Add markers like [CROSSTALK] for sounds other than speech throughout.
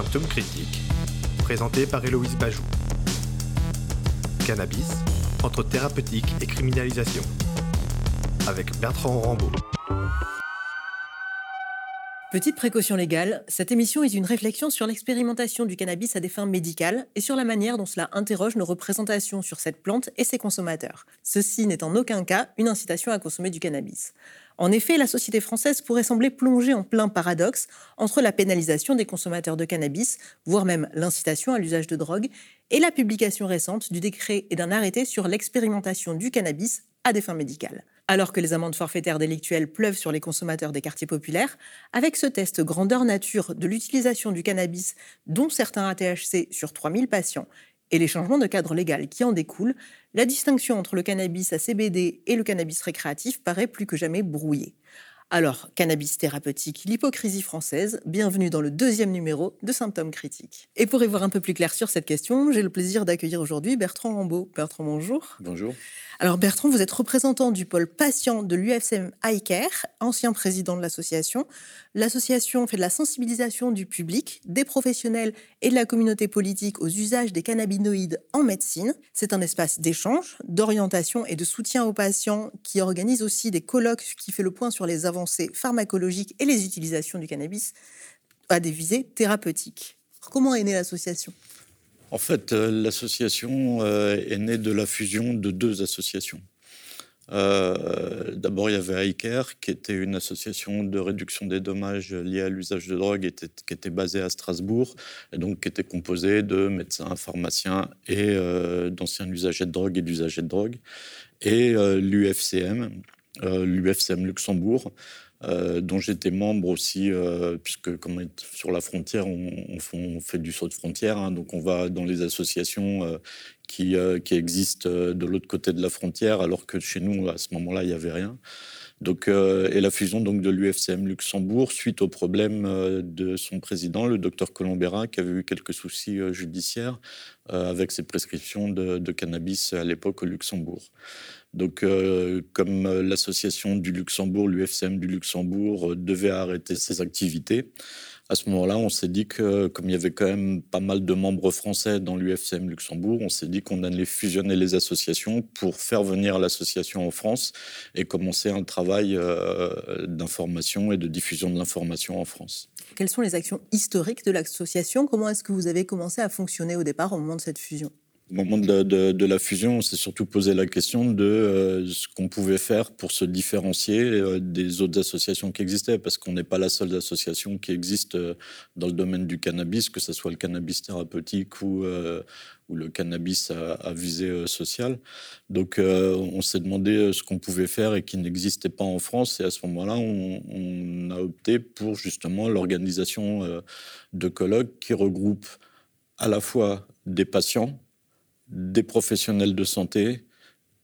Symptômes critiques, présenté par Héloïse Bajou. Cannabis, entre thérapeutique et criminalisation. Avec Bertrand Rambaud. Petite précaution légale, cette émission est une réflexion sur l'expérimentation du cannabis à des fins médicales et sur la manière dont cela interroge nos représentations sur cette plante et ses consommateurs. Ceci n'est en aucun cas une incitation à consommer du cannabis. En effet, la société française pourrait sembler plongée en plein paradoxe entre la pénalisation des consommateurs de cannabis, voire même l'incitation à l'usage de drogue, et la publication récente du décret et d'un arrêté sur l'expérimentation du cannabis à des fins médicales. Alors que les amendes forfaitaires délictuelles pleuvent sur les consommateurs des quartiers populaires, avec ce test grandeur nature de l'utilisation du cannabis, dont certains ATHC sur 3000 patients, et les changements de cadre légal qui en découlent, la distinction entre le cannabis à CBD et le cannabis récréatif paraît plus que jamais brouillée. Alors, cannabis thérapeutique, l'hypocrisie française, bienvenue dans le deuxième numéro de Symptômes critiques. Et pour y voir un peu plus clair sur cette question, j'ai le plaisir d'accueillir aujourd'hui Bertrand Rambaud. Bertrand, bonjour. Bonjour. Alors Bertrand, vous êtes représentant du pôle patient de l'UFCM iCare, ancien président de l'association. L'association fait de la sensibilisation du public, des professionnels et de la communauté politique aux usages des cannabinoïdes en médecine. C'est un espace d'échange, d'orientation et de soutien aux patients qui organise aussi des colloques qui fait le point sur les avancées pharmacologiques et les utilisations du cannabis à des visées thérapeutiques. Comment est née l'association? En fait, euh, l'association euh, est née de la fusion de deux associations. Euh, d'abord, il y avait iCare, qui était une association de réduction des dommages liés à l'usage de drogue, qui était basée à Strasbourg, et donc qui était composée de médecins, pharmaciens et d'anciens usagers de drogue et d'usagers de drogue. Et l'UFCM, l'UFCM Luxembourg, euh, dont j'étais membre aussi, euh, puisque comme sur la frontière, on, fait du saut de frontière, hein, donc on va dans les associations euh, qui, existent de l'autre côté de la frontière, alors que chez nous, à ce moment-là, il n'y avait rien. Donc, et la fusion donc, de l'UFCM Luxembourg suite au problème de son président, le docteur Colombera, qui avait eu quelques soucis judiciaires avec ses prescriptions de cannabis à l'époque au Luxembourg. Donc, euh, comme euh, l'association du Luxembourg, l'UFCM du Luxembourg, euh, devait arrêter ses activités, à ce moment-là, on s'est dit que, comme il y avait quand même pas mal de membres français dans l'UFCM Luxembourg, on s'est dit qu'on allait fusionner les associations pour faire venir l'association en France et commencer un travail d'information et de diffusion de l'information en France. Quelles sont les actions historiques de l'association? Comment est-ce que vous avez commencé à fonctionner au départ au moment de cette fusion? Au moment de, la fusion, on s'est surtout posé la question de euh, ce qu'on pouvait faire pour se différencier euh, des autres associations qui existaient, parce qu'on n'est pas la seule association qui existe euh, dans le domaine du cannabis, que ce soit le cannabis thérapeutique ou, le cannabis à, visée sociale. Donc on s'est demandé ce qu'on pouvait faire et qui n'existait pas en France, et à ce moment-là, on, a opté pour justement l'organisation de colloques qui regroupent à la fois des patients, des professionnels de santé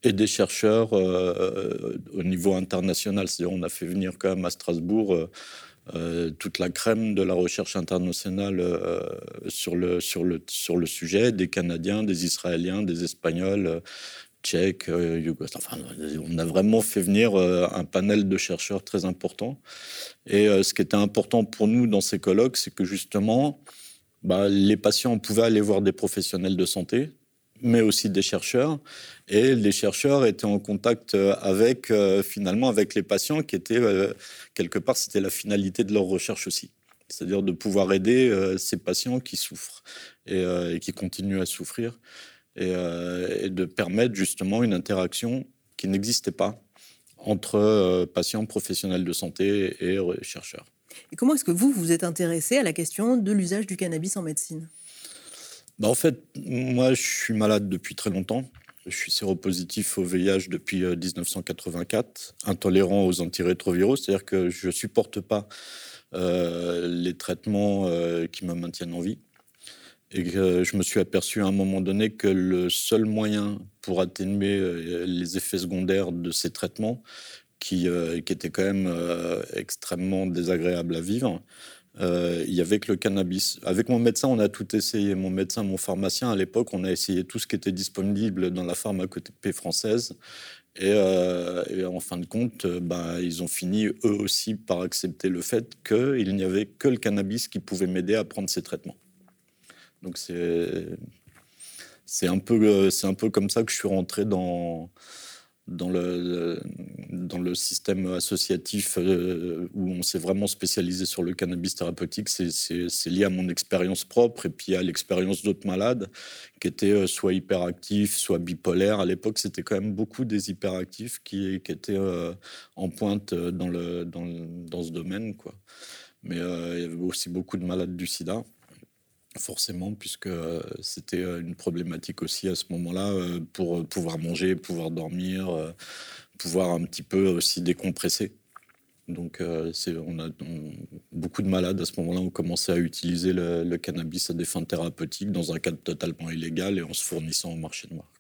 et des chercheurs euh, au niveau international. On a fait venir quand même à Strasbourg euh, euh, toute la crème de la recherche internationale sur, le, sur, le, sur le sujet, des Canadiens, des Israéliens, des Espagnols, Tchèques, enfin, on a vraiment fait venir un panel de chercheurs très important. Et ce qui était important pour nous dans ces colloques, c'est que justement, bah, les patients pouvaient aller voir des professionnels de santé, mais aussi des chercheurs. Et les chercheurs étaient en contact euh, avec, euh, finalement, avec les patients qui étaient, euh, quelque part, c'était la finalité de leur recherche aussi. C'est-à-dire de pouvoir aider ces patients qui souffrent et, qui continuent à souffrir et, de permettre justement une interaction qui n'existait pas entre patients professionnels de santé et chercheurs. Et comment est-ce que vous vous êtes intéressé à la question de l'usage du cannabis en médecine? Bah, en fait, moi, je suis malade depuis très longtemps. Je suis séropositif au VIH depuis 1984, euh, intolérant aux antirétroviraux, c'est-à-dire que je ne supporte pas euh, les traitements euh, qui me maintiennent en vie. Et je me suis aperçu à un moment donné que le seul moyen pour atténuer les effets secondaires de ces traitements, qui étaient quand même extrêmement désagréables à vivre, euh, il y avait que le cannabis. Avec mon médecin, on a tout essayé. Mon médecin, mon pharmacien, à l'époque, on a essayé tout ce qui était disponible dans la pharmacopée française. Et, euh, en fin de compte, euh, ben, ils ont fini eux aussi par accepter le fait qu'il n'y avait que le cannabis qui pouvait m'aider à prendre ces traitements. Donc c'est un peu c'est un peu comme ça que je suis rentré dans dans le, dans le système associatif euh, où on s'est vraiment spécialisé sur le cannabis thérapeutique, c'est lié à mon expérience propre et puis à l'expérience d'autres malades qui étaient euh, soit hyperactifs, soit bipolaires. À l'époque, c'était quand même beaucoup des hyperactifs qui, étaient euh, en pointe dans, le, dans, dans ce domaine. Quoi. Mais il y avait aussi beaucoup de malades du sida forcément, puisque euh, c'était euh, une problématique aussi à ce moment-là euh, pour pouvoir manger, pouvoir dormir, pouvoir un petit peu aussi décompresser. Donc, on a beaucoup de malades à ce moment-là ont commencé à utiliser le, le, cannabis à des fins thérapeutiques dans un cadre totalement illégal et en se fournissant au marché noir.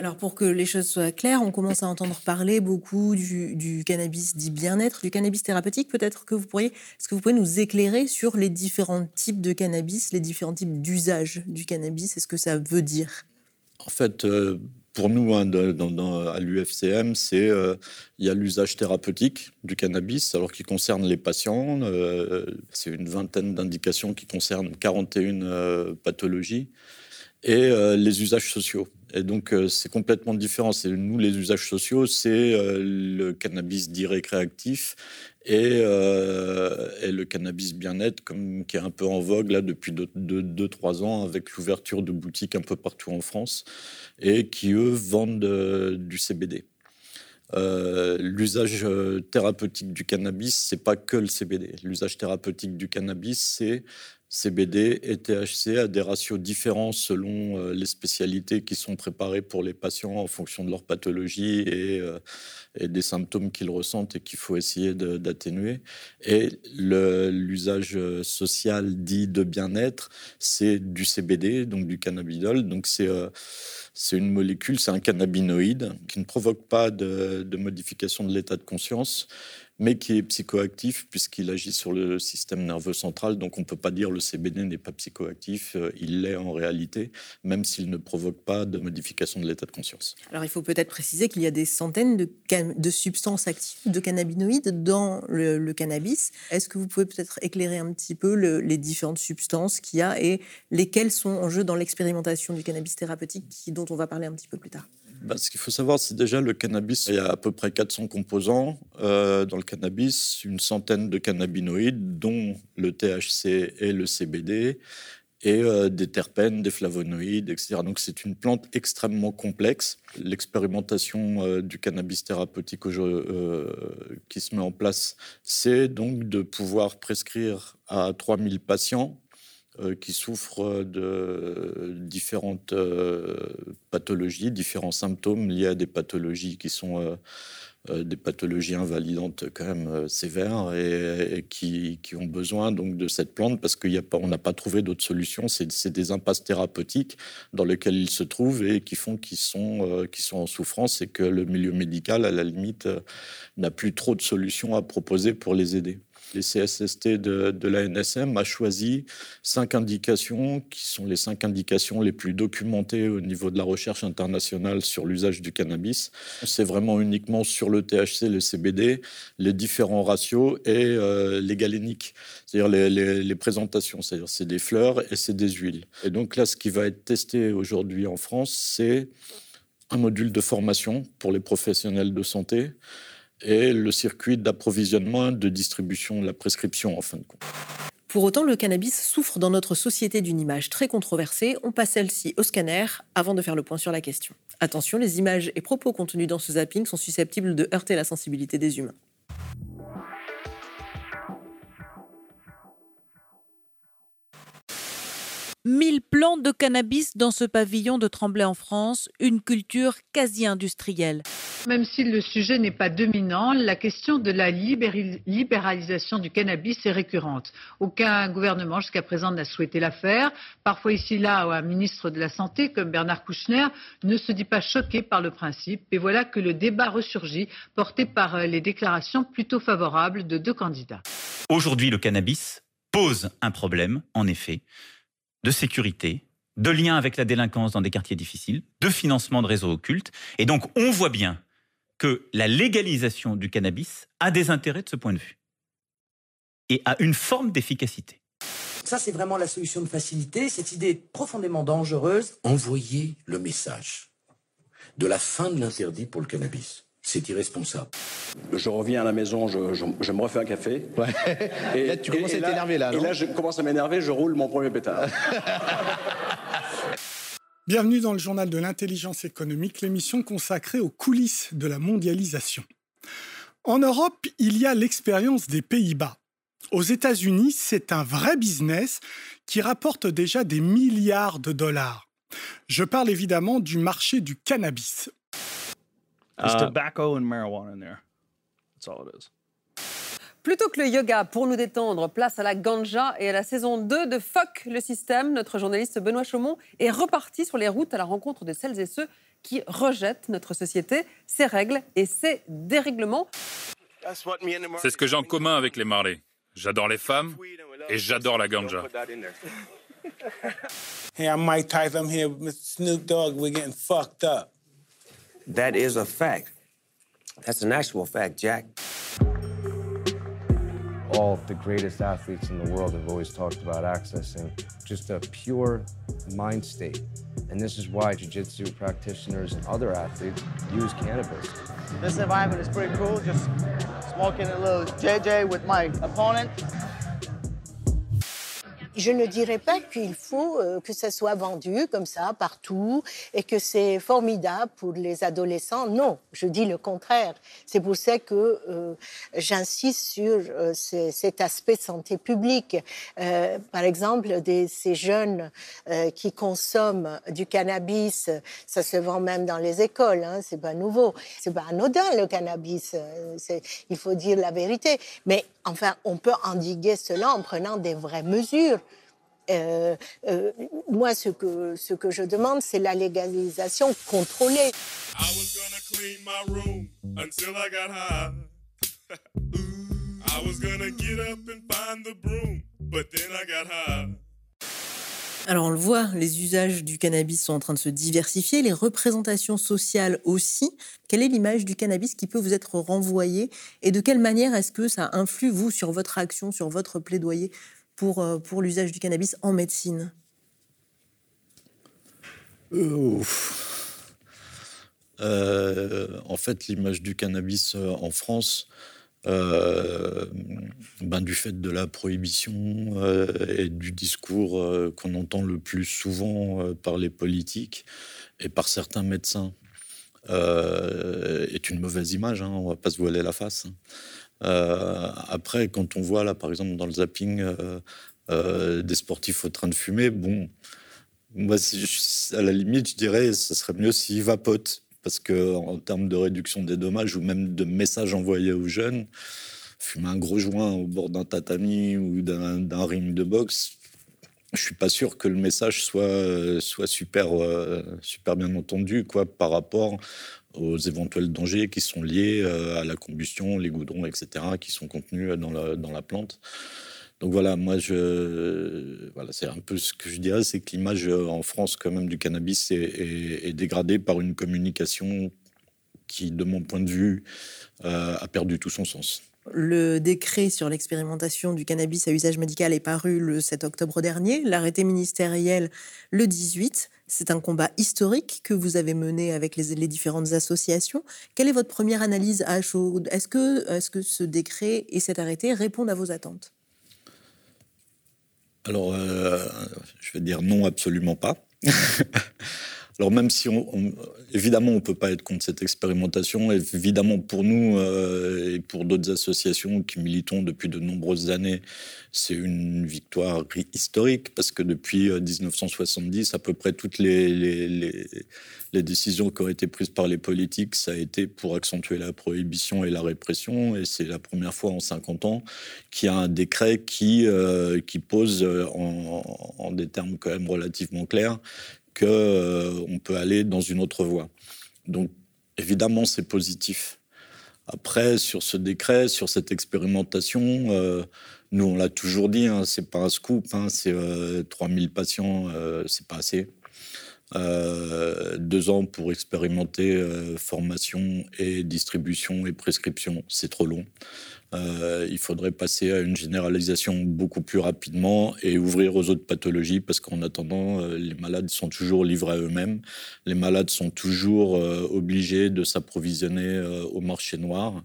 Alors pour que les choses soient claires, on commence à entendre parler beaucoup du, cannabis dit bien-être, du cannabis thérapeutique. Peut-être que vous pourriez, est-ce que vous pouvez nous éclairer sur les différents types de cannabis, les différents types d'usage du cannabis? Est ce que ça veut dire? En fait, euh, pour nous, hein, à l'UFCM, c'est euh, il y a l'usage thérapeutique du cannabis, alors qui concerne les patients. Euh, c'est une vingtaine d'indications qui concernent 41 pathologies et les usages sociaux. Et donc, euh, c'est complètement différent. Nous, les usages sociaux, c'est euh, le cannabis dit récréatif et, euh, et le cannabis bien-être, qui est un peu en vogue là depuis 2-3 ans, avec l'ouverture de boutiques un peu partout en France, et qui eux vendent du CBD. l'usage thérapeutique du cannabis, c'est pas que le CBD. L'usage thérapeutique du cannabis, c'est CBD et THC à des ratios différents selon euh, les spécialités qui sont préparées pour les patients en fonction de leur pathologie et, euh, des symptômes qu'ils ressentent et qu'il faut essayer d'atténuer. Et l'usage social dit de bien-être, c'est du CBD, donc du cannabidol. Donc c'est euh, une molécule, c'est un cannabinoïde qui ne provoque pas de modification de l'état de conscience, mais qui est psychoactif puisqu'il agit sur le système nerveux central. Donc on ne peut pas dire le CBD n'est pas psychoactif, euh, il l'est en réalité, même s'il ne provoque pas de modification de l'état de conscience. Alors il faut peut-être préciser qu'il y a des centaines de, de, substances actives, de cannabinoïdes dans le, cannabis. Est-ce que vous pouvez peut-être éclairer un petit peu les différentes substances qu'il y a et lesquelles sont en jeu dans l'expérimentation du cannabis thérapeutique dont on va parler un petit peu plus tard? Bah, ce qu'il faut savoir, c'est déjà le cannabis. Il y a à peu près 400 composants euh, dans le cannabis, une centaine de cannabinoïdes, dont le THC et le CBD, et euh, des terpènes, des flavonoïdes, etc. Donc c'est une plante extrêmement complexe. L'expérimentation euh, du cannabis thérapeutique qui se met en place, c'est donc de pouvoir prescrire à 3000 patients qui souffrent de différentes euh, pathologies, différents symptômes liés à des pathologies qui sont euh, des pathologies invalidantes quand même sévères et, qui, ont besoin donc de cette plante parce qu'on n'a pas trouvé d'autres solutions. C'est des impasses thérapeutiques dans lesquelles ils se trouvent et qui font qu'ils sont en souffrance et que le milieu médical, à la limite, n'a plus trop de solutions à proposer pour les aider les CSST de, de, la NSM a choisi cinq indications qui sont les cinq indications les plus documentées au niveau de la recherche internationale sur l'usage du cannabis. C'est vraiment uniquement sur le THC, le CBD, les différents ratios et euh, les galéniques, c'est-à-dire les, les, présentations, c'est-à-dire c'est des fleurs et c'est des huiles. Et donc là, ce qui va être testé aujourd'hui en France, c'est un module de formation pour les professionnels de santé et le circuit d'approvisionnement, de distribution, la prescription en fin de compte. Pour autant, le cannabis souffre dans notre société d'une image très controversée. On passe celle-ci au scanner avant de faire le point sur la question. Attention, les images et propos contenus dans ce zapping sont susceptibles de heurter la sensibilité des humains. 1000 plantes de cannabis dans ce pavillon de Tremblay en France, une culture quasi industrielle. Même si le sujet n'est pas dominant, la question de la libéralisation du cannabis est récurrente. Aucun gouvernement jusqu'à présent n'a souhaité la faire. Parfois ici là, un ministre de la Santé comme Bernard Kouchner ne se dit pas choqué par le principe. Et voilà que le débat ressurgit, porté par euh, les déclarations plutôt favorables de deux candidats. Aujourd'hui, le cannabis pose un problème, en effet de sécurité, de lien avec la délinquance dans des quartiers difficiles, de financement de réseaux occultes. Et donc, on voit bien que la légalisation du cannabis a des intérêts de ce point de vue et a une forme d'efficacité. Ça, c'est vraiment la solution de facilité. Cette idée est profondément dangereuse. Envoyer le message de la fin de l'interdit pour le cannabis. C'est irresponsable. Je reviens à la maison, je, je, je me refais un café. Ouais. [LAUGHS] Et là, tu commences à t'énerver, là, Et là, je commence à m'énerver, je roule mon premier pétard. [LAUGHS] Bienvenue dans le journal de l'intelligence économique, l'émission consacrée aux coulisses de la mondialisation. En Europe, il y a l'expérience des Pays-Bas. Aux États-Unis, c'est un vrai business qui rapporte déjà des milliards de dollars. Je parle évidemment du marché du cannabis. There's tobacco and marijuana in there? That's all it is. Plutôt que le yoga pour nous détendre, place à la ganja et à la saison 2 de Fuck le système. Notre journaliste Benoît Chaumont est reparti sur les routes à la rencontre de celles et ceux qui rejettent notre société, ses règles et ses dérèglements. C'est ce que j'ai en commun avec les Marley. J'adore les femmes et j'adore la ganja. Hey, I'm Mike Tyson. I'm here with Mr. Snoop Dogg. We're getting fucked up. That is a fact. That's an actual fact, Jack. All the greatest athletes in the world have always talked about accessing just a pure mind state. And this is why jiu-jitsu practitioners and other athletes use cannabis. This environment is pretty cool, just smoking a little JJ with my opponent. Je ne dirais pas qu'il faut euh, que ça soit vendu comme ça partout et que c'est formidable pour les adolescents. Non, je dis le contraire. C'est pour ça que euh, j'insiste sur euh, ce- cet aspect santé publique. Par exemple, des, ces jeunes qui consomment du cannabis, ça se vend même dans les écoles. Hein, c'est pas nouveau. C'est pas anodin le cannabis. il faut dire la vérité. Mais enfin, on peut endiguer cela en prenant des vraies mesures. Euh, euh, moi, ce que, ce que je demande, c'est la légalisation contrôlée. clean my room until I got high. [LAUGHS] I was gonna get up and find the broom, but then I got high. Alors on le voit, les usages du cannabis sont en train de se diversifier, les représentations sociales aussi. Quelle est l'image du cannabis qui peut vous être renvoyée et de quelle manière est-ce que ça influe, vous, sur votre action, sur votre plaidoyer pour, euh, l'usage du cannabis en médecine? Euh, en fait, l'image du cannabis euh, en France, euh, ben, du fait de la prohibition euh, et du discours euh, qu'on entend le plus souvent par les politiques et par certains médecins, est une mauvaise image, hein, on va pas se voiler la face. hein. Après, quand on voit là, par exemple, dans le zapping, des sportifs au train de fumer, bon, à la limite, je dirais, ce serait mieux s'ils vapotent, parce que en termes de réduction des dommages ou même de messages envoyés aux jeunes, fumer un gros joint au bord d'un tatami ou d'un ring de boxe, je suis pas sûr que le message soit soit super euh, super bien entendu quoi par rapport aux éventuels dangers qui sont liés euh, à la combustion, les goudrons, etc., qui sont contenus dans la, dans la plante. Donc voilà, moi, je, voilà, c'est un peu ce que je dirais, c'est que l'image euh, en France, quand même, du cannabis est, dégradée par une communication qui, de mon point de vue, euh, a perdu tout son sens. Le décret sur l'expérimentation du cannabis à usage médical est paru le 7 octobre dernier, l'arrêté ministériel le 18. C'est un combat historique que vous avez mené avec les, différentes associations. Quelle est votre première analyse à chaud Est-ce que, est que ce décret et cet arrêté répondent à vos attentes? Alors, euh, je vais dire non, absolument pas. [LAUGHS] Alors même si, on, évidemment, on ne peut pas être contre cette expérimentation, évidemment pour nous euh, et pour d'autres associations qui militons depuis de nombreuses années, c'est une victoire historique parce que depuis euh, 1970, à peu près toutes les, les, décisions qui ont été prises par les politiques, ça a été pour accentuer la prohibition et la répression. Et c'est la première fois en 50 ans qu'il y a un décret qui, euh, qui pose euh, en des termes quand même relativement clairs que euh, peut aller dans une autre voie. Donc évidemment c'est positif. Après sur ce décret, sur cette expérimentation, euh, nous on l'a toujours dit, hein, c'est pas un scoop, hein, c'est euh, 3000 patients, euh, c'est pas assez. Deux ans pour expérimenter formation et distribution et prescription, c'est trop long. Euh, il faudrait passer à une généralisation beaucoup plus rapidement et ouvrir aux autres pathologies parce qu'en attendant, euh, les malades sont toujours livrés à eux-mêmes. Les malades sont toujours euh, obligés de s'approvisionner au marché noir.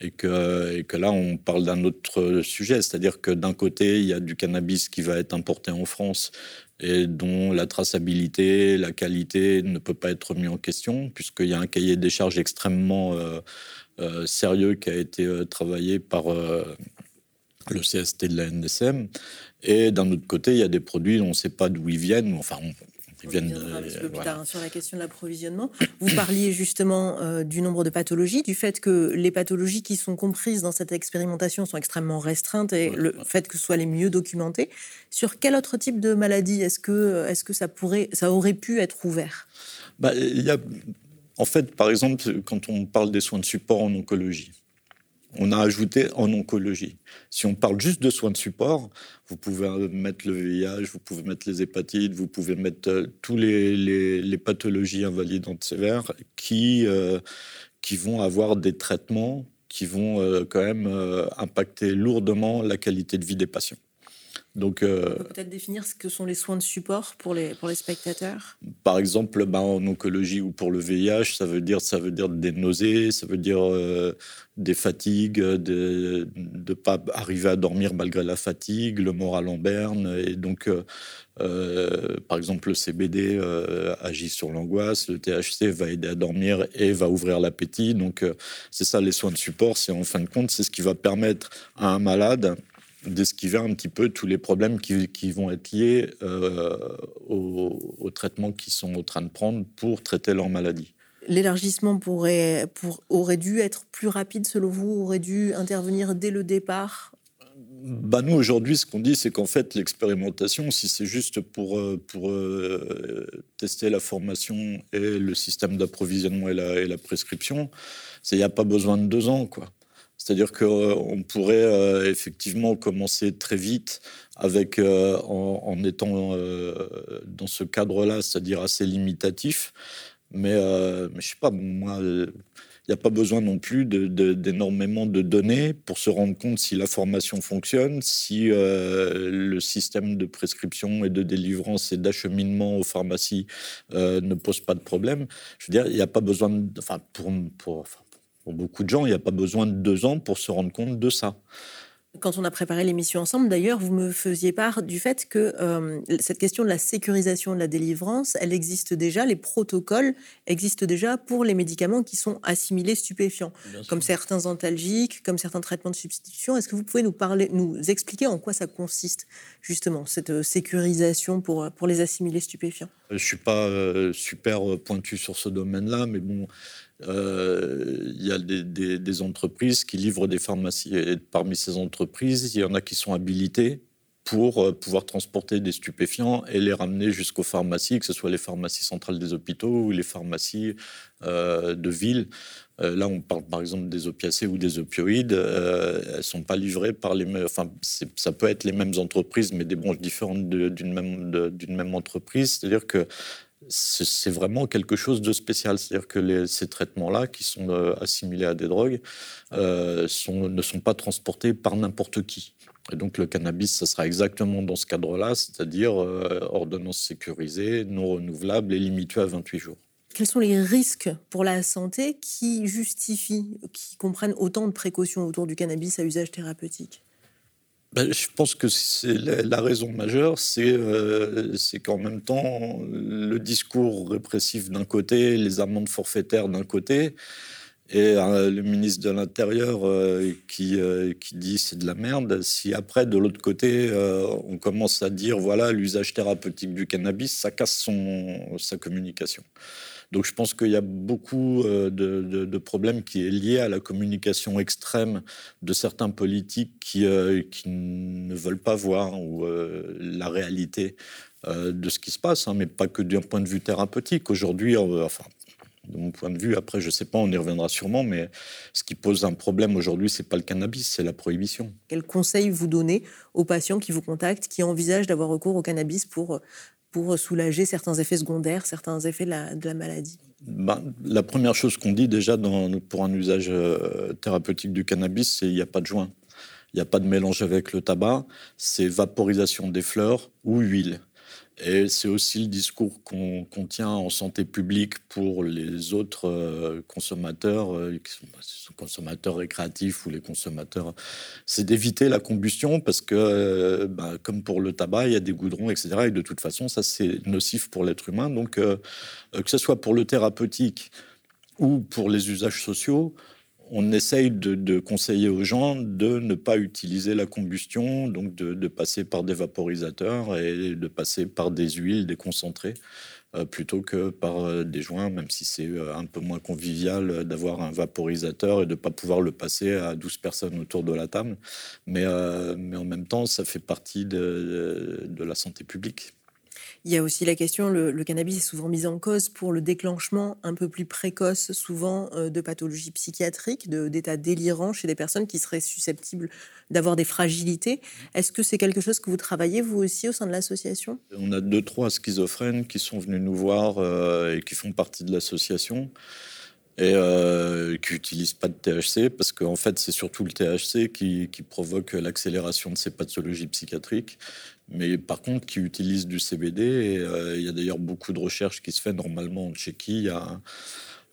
Et que, là, on parle d'un autre sujet, c'est-à-dire que d'un côté, il y a du cannabis qui va être importé en France et dont la traçabilité, la qualité ne peut pas être mis en question, puisqu'il y a un cahier des charges extrêmement sérieux qui a été euh, travaillé par euh, le CST de la NSM. Et d'un autre côté, il y a des produits dont on ne sait pas d'où ils viennent. Enfin, ils viennent, un petit peu plus tard hein, sur la question de l'approvisionnement. Vous parliez justement du nombre de pathologies, du fait que les pathologies qui sont comprises dans cette expérimentation sont extrêmement restreintes et le fait que ce soit les mieux documentées. Sur quel autre type de maladie est-ce que, est -ce que ça, pourrait, ça aurait pu être ouvert? Bah, il y a en fait, par exemple, quand on parle des soins de support en oncologie, on a ajouté en oncologie. Si on parle juste de soins de support, vous pouvez mettre le VIH, vous pouvez mettre les hépatites, vous pouvez mettre euh, tous les, les, pathologies invalidantes sévères qui, euh, qui vont avoir des traitements qui vont euh, quand même impacter lourdement la qualité de vie des patients. Donc, euh, peut-être définir ce que sont les soins de support pour les, pour les spectateurs? Par exemple, bah, en oncologie ou pour le VIH, ça veut dire, ça veut dire des nausées, ça veut dire euh, des fatigues, de ne pas arriver à dormir malgré la fatigue, le moral en berne. Et donc, euh, par exemple, le CBD agit sur l'angoisse, le THC va aider à dormir et va ouvrir l'appétit. Donc, c'est ça les soins de support. C'est en fin de compte, c'est ce qui va permettre à un malade d'esquiver un petit peu tous les problèmes qui, vont être liés euh, au, traitement qu'ils sont en train de prendre pour traiter leur maladie. L'élargissement pourrait, pour, aurait dû être plus rapide selon vous, aurait dû intervenir dès le départ? Bah nous, aujourd'hui, ce qu'on dit, c'est qu'en fait, l'expérimentation, si c'est juste pour, euh, pour euh, tester la formation et le système d'approvisionnement et la, et la prescription, il n'y a pas besoin de deux ans. quoi. C'est-à-dire qu'on pourrait euh, effectivement commencer très vite avec, euh, en, étant euh, dans ce cadre-là, c'est-à-dire assez limitatif. Mais, je ne sais pas, moi, il n'y a pas besoin non plus d'énormément de, données pour se rendre compte si la formation fonctionne, si le système de prescription et de délivrance et d'acheminement aux pharmacies ne pose pas de problème. Je veux dire, il n'y a pas besoin, enfin, pour, pour pour beaucoup de gens, il n'y a pas besoin de deux ans pour se rendre compte de ça. Quand on a préparé l'émission ensemble, d'ailleurs, vous me faisiez part du fait que euh, cette question de la sécurisation de la délivrance, elle existe déjà, les protocoles existent déjà pour les médicaments qui sont assimilés stupéfiants, comme certains antalgiques, comme certains traitements de substitution. Est-ce que vous pouvez nous parler, nous expliquer en quoi ça consiste justement cette euh, sécurisation pour pour les assimilés stupéfiants? Je suis pas euh, super pointu sur ce domaine-là, mais bon, euh, il y a des, entreprises qui livrent des pharmacies. Et parmi ces entreprises, il y en a qui sont habilitées pour euh, pouvoir transporter des stupéfiants et les ramener jusqu'aux pharmacies, que ce soit les pharmacies centrales des hôpitaux ou les pharmacies euh, de ville. là, on parle par exemple des opiacés ou des opioïdes. elles ne sont pas livrées par les mêmes. Enfin, ça peut être les mêmes entreprises, mais des branches différentes d'une même, même entreprise. C'est-à-dire que c'est vraiment quelque chose de spécial. C'est-à-dire que ces traitements-là, qui sont euh, assimilés à des drogues, euh, ne sont pas transportés par n'importe qui. Et donc le cannabis, ça sera exactement dans ce cadre-là, c'est-à-dire euh, ordonnance sécurisée, non renouvelable et limitée à 28 jours. Quels sont les risques pour la santé qui justifient, qui comprennent autant de précautions autour du cannabis à usage thérapeutique? Ben, je pense que c'est la, raison majeure, euh, c'est qu'en même temps, le discours répressif d'un côté, les amendes forfaitaires d'un côté, et euh, le ministre de l'Intérieur euh, qui, qui dit c'est de la merde, si après, de l'autre côté, on commence à dire voilà, l'usage thérapeutique du cannabis, ça casse son, sa communication. Donc je pense qu'il y a beaucoup euh, de, problèmes qui est lié à la communication extrême de certains politiques qui, euh, ne veulent pas voir euh, la réalité de ce qui se passe, hein, mais pas que d'un point de vue thérapeutique. Aujourd'hui, enfin, de mon point de vue. Après, je ne sais pas, on y reviendra sûrement, mais ce qui pose un problème aujourd'hui, c'est pas le cannabis, c'est la prohibition. Quels conseils vous donnez aux patients qui vous contactent, qui envisagent d'avoir recours au cannabis pour, pour soulager certains effets secondaires, certains effets de la, de la maladie? Ben, La première chose qu'on dit déjà dans, pour un usage euh, thérapeutique du cannabis, c'est qu'il n'y a pas de joint. Il n'y a pas de mélange avec le tabac, c'est vaporisation des fleurs ou huile. Et c'est aussi le discours qu'on tient en santé publique pour les autres euh, consommateurs, euh, consommateurs récréatifs ou les consommateurs. C'est d'éviter la combustion parce que, euh, bah, comme pour le tabac, il y a des goudrons, etc. Et de toute façon, ça, c'est nocif pour l'être humain. Donc, que ce soit pour le thérapeutique ou pour les usages sociaux, on essaye de, conseiller aux gens de ne pas utiliser la combustion, donc de, passer par des vaporisateurs et de passer par des huiles, des concentrés, euh, plutôt que par euh, des joints, même si c'est euh, un peu moins convivial d'avoir un vaporisateur et de ne pas pouvoir le passer à 12 personnes autour de la table. Mais, mais en même temps, ça fait partie de la santé publique. Il y a aussi la question, le, cannabis est souvent mis en cause pour le déclenchement un peu plus précoce, souvent euh, de pathologies psychiatriques, d'états délirants chez des personnes qui seraient susceptibles d'avoir des fragilités. Est-ce que c'est quelque chose que vous travaillez, vous aussi, au sein de l'association? On a deux, trois schizophrènes qui sont venus nous voir euh, et qui font partie de l'association et euh, qui n'utilisent pas de THC parce qu'en fait c'est surtout le THC qui provoque l'accélération de ces pathologies psychiatriques mais par contre qui utilisent du CBD. Euh, il y a d'ailleurs beaucoup de recherches qui se font normalement en Tchéquie. Il y a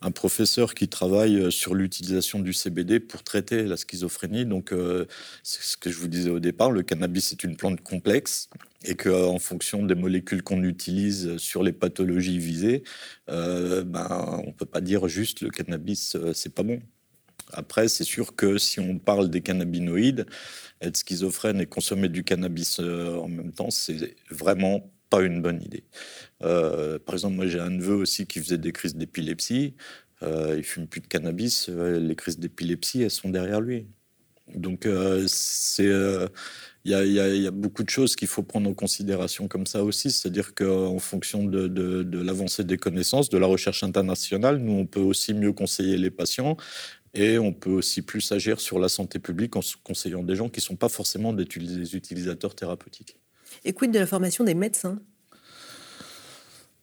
un, professeur qui travaille euh, sur l'utilisation du CBD pour traiter la schizophrénie. Donc, euh, c'est ce que je vous disais au départ, le cannabis est une plante complexe et qu'en fonction des molécules qu'on utilise sur les pathologies visées, ben, on peut pas dire juste le cannabis, c'est pas bon. Après, c'est sûr que si on parle des cannabinoïdes, être schizophrène et consommer du cannabis euh, en même temps, c'est vraiment pas une bonne idée. Euh, par exemple, moi j'ai un neveu aussi qui faisait des crises d'épilepsie. Euh, il fume plus de cannabis. les crises d'épilepsie, elles sont derrière lui. Donc il y, a beaucoup de choses qu'il faut prendre en considération comme ça aussi. C'est-à-dire qu'en fonction de l'avancée des connaissances, de la recherche internationale, nous, on peut aussi mieux conseiller les patients et on peut aussi plus agir sur la santé publique en conseillant des gens qui ne sont pas forcément des utilisateurs thérapeutiques. Et quid de la formation des médecins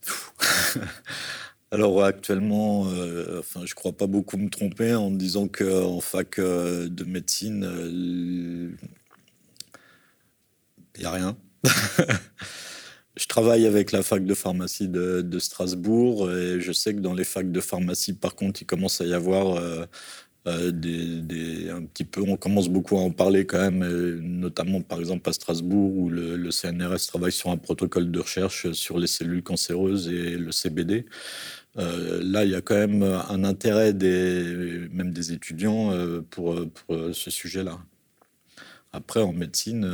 [LAUGHS] Alors actuellement, euh, enfin, je ne crois pas beaucoup me tromper en disant qu'en fac euh, de médecine, il euh, n'y a rien. [LAUGHS] je travaille avec la fac de pharmacie de, Strasbourg et je sais que dans les facs de pharmacie, par contre, il commence à y avoir euh, des, un petit peu, on commence beaucoup à en parler quand même, euh, notamment par exemple à Strasbourg où le, CNRS travaille sur un protocole de recherche sur les cellules cancéreuses et le CBD. Euh, là, il y a quand même un intérêt des, même des étudiants pour ce sujet-là. Après, en médecine,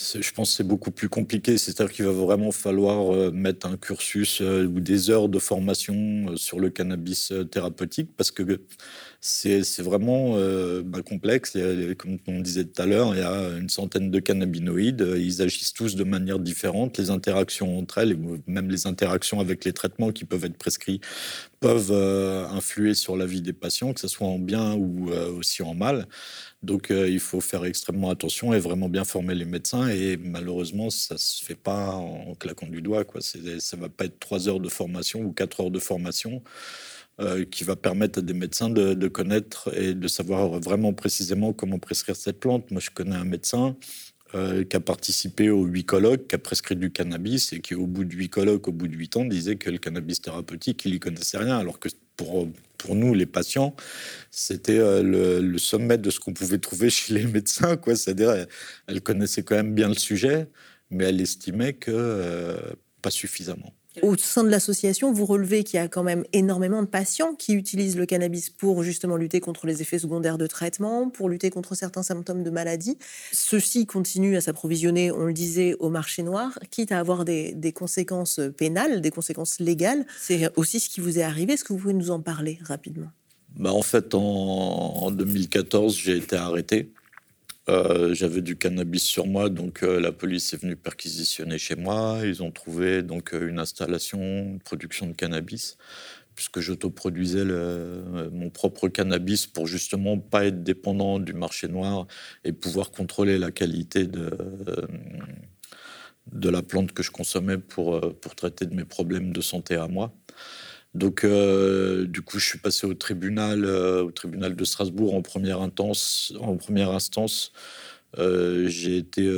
je pense que c'est beaucoup plus compliqué. C'est-à-dire qu'il va vraiment falloir euh, mettre un cursus euh, ou des heures de formation euh, sur le cannabis thérapeutique parce que c'est vraiment bah, complexe. comme on disait tout à l'heure, il y a une centaine de cannabinoïdes. Ils agissent tous de manière différente. Les interactions entre elles, même les interactions avec les traitements qui peuvent être prescrits, peuvent influer sur la vie des patients, que ce soit en bien ou aussi en mal. Donc euh, il faut faire extrêmement attention et vraiment bien former les médecins. Et malheureusement, ça se fait pas en claquant du doigt. Quoi. Ça va pas être trois heures de formation ou quatre heures de formation. Euh, qui va permettre à des médecins de, connaître et de savoir vraiment précisément comment prescrire cette plante. Moi, je connais un médecin euh, qui a participé aux huit colloques, qui a prescrit du cannabis et qui, au bout de huit colloques, au bout de huit ans, disait que le cannabis thérapeutique, il n'y connaissait rien, alors que pour pour nous, les patients, c'était euh, le, sommet de ce qu'on pouvait trouver chez les médecins. C'est-à-dire, elle, connaissait quand même bien le sujet, mais elle estimait que euh, pas suffisamment. Au sein de l'association, vous relevez qu'il y a quand même énormément de patients qui utilisent le cannabis pour justement lutter contre les effets secondaires de traitement, pour lutter contre certains symptômes de maladie. Ceux-ci continuent à s'approvisionner, on le disait, au marché noir, quitte à avoir des, conséquences pénales, des conséquences légales. C'est aussi ce qui vous est arrivé. Est-ce que vous pouvez nous en parler rapidement? Bah en fait, en, en 2014, j'ai été arrêté euh, j'avais du cannabis sur moi, donc euh, la police est venue perquisitionner chez moi. Ils ont trouvé donc euh, une installation, une production de cannabis. puisque j'autoproduisais mon propre cannabis pour justement pas être dépendant du marché noir et pouvoir contrôler la qualité de, la plante que je consommais pour, pour traiter de mes problèmes de santé à moi. Donc, euh, du coup, je suis passé au tribunal, euh, au tribunal de Strasbourg en première instance. Euh, j'ai été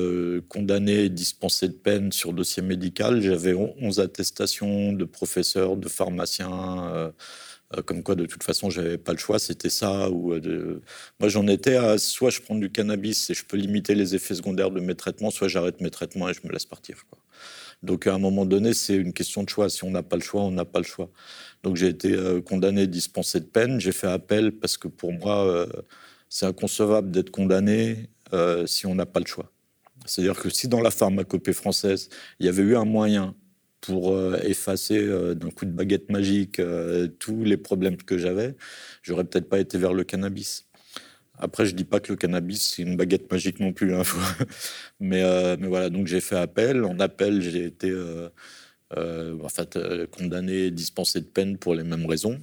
condamné et dispensé de peine sur dossier médical. J'avais 11 attestations de professeurs, de pharmaciens, comme quoi de toute façon j'avais pas le choix. C'était ça moi j'en étais à soit je prends du cannabis et je peux limiter les effets secondaires de mes traitements, soit j'arrête mes traitements et je me laisse partir. Donc à un moment donné, c'est une question de choix. Si on n'a pas le choix, on n'a pas le choix. Donc j'ai été euh, condamné, dispensé de peine. J'ai fait appel parce que pour moi, euh, c'est inconcevable d'être condamné euh, si on n'a pas le choix. C'est-à-dire que si dans la pharmacopée française, il y avait eu un moyen pour effacer d'un coup de baguette magique tous les problèmes que j'avais, j'aurais peut-être pas été vers le cannabis. Après, je dis pas que le cannabis c'est une baguette magique non plus, hein, [LAUGHS] mais, euh, mais voilà. Donc j'ai fait appel. En appel, j'ai été euh, euh, fait condamné, dispensé de peine pour les mêmes raisons.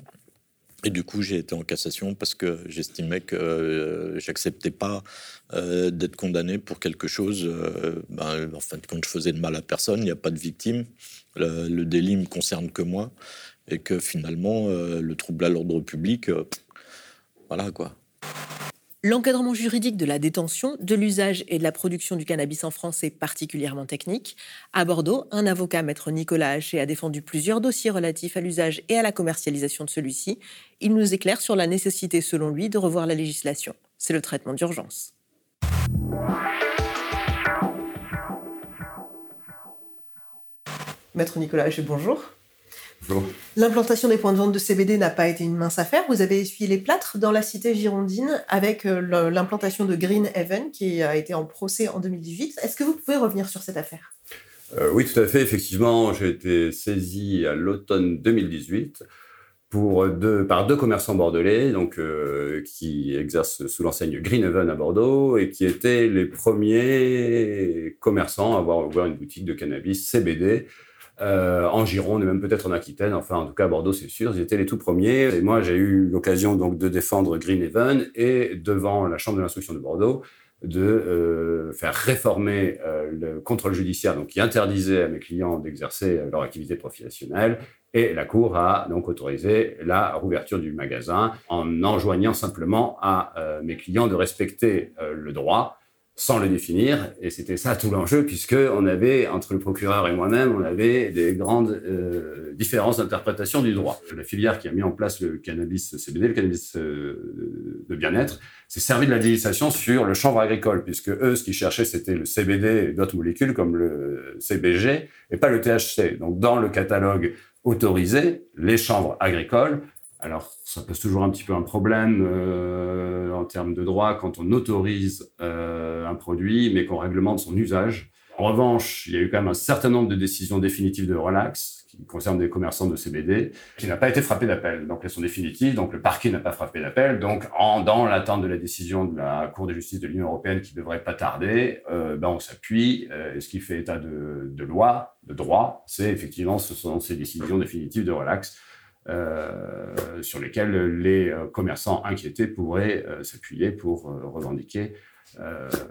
Et du coup, j'ai été en cassation parce que j'estimais que j'acceptais pas d'être condamné pour quelque chose. Ben, en fait, quand je faisais de mal à personne, il n'y a pas de victime. Le, le, délit me concerne que moi, et que finalement, le trouble à l'ordre public, voilà quoi. L'encadrement juridique de la détention, de l'usage et de la production du cannabis en France est particulièrement technique. À Bordeaux, un avocat, maître Nicolas Haché, a défendu plusieurs dossiers relatifs à l'usage et à la commercialisation de celui-ci. Il nous éclaire sur la nécessité, selon lui, de revoir la législation. C'est le traitement d'urgence. Maître Nicolas Haché, bonjour. L'implantation des points de vente de CBD n'a pas été une mince affaire. Vous avez essuyé les plâtres dans la cité girondine avec euh, l'implantation de Green Haven qui a été en procès en 2018. Est-ce que vous pouvez revenir sur cette affaire? Euh, Oui, tout à fait. Effectivement, j'ai été saisi à l'automne 2018 pour deux, par deux commerçants bordelais donc, euh, qui exercent sous l'enseigne Green Haven à Bordeaux et qui étaient les premiers commerçants à avoir ouvert une boutique de cannabis CBD euh, en Gironde et même peut-être en Aquitaine. Enfin, en tout cas, à Bordeaux, c'est sûr. Ils étaient les tout premiers. Et moi, j'ai eu l'occasion donc de défendre Green Haven et devant la Chambre de l'instruction de Bordeaux de euh, faire réformer euh, le contrôle judiciaire, donc qui interdisait à mes clients d'exercer leur activité professionnelle. Et la Cour a donc autorisé la rouverture du magasin en enjoignant simplement à mes clients de respecter le droit sans le définir. Et c'était ça tout l'enjeu, puisque on avait, entre le procureur et moi-même, on avait des grandes euh, différences d'interprétation du droit. La filière qui a mis en place le cannabis CBD, le cannabis euh, de bien-être, s'est servi de la législation sur le chanvre agricole, puisque eux, ce qu'ils cherchaient, c'était le CBD et d'autres molécules comme le CBG, et pas le THC. Donc, dans le catalogue autorisé, les chanvres agricoles alors, ça pose toujours un petit peu un problème euh, en termes de droit quand on autorise euh, un produit, mais qu'on réglemente son usage. En revanche, il y a eu quand même un certain nombre de décisions définitives de relax qui concernent des commerçants de CBD, qui n'a pas été frappé d'appel. Donc, elles sont définitives, donc le parquet n'a pas frappé d'appel. Donc, en, dans l'attente de la décision de la Cour de justice de l'Union européenne qui devrait pas tarder, euh, ben on s'appuie. et ce qui fait état de, de loi, de droit, c'est effectivement ce sont ces décisions définitives de relax euh, sur lesquels les euh, commerçants inquiétés pourraient euh, s'appuyer pour revendiquer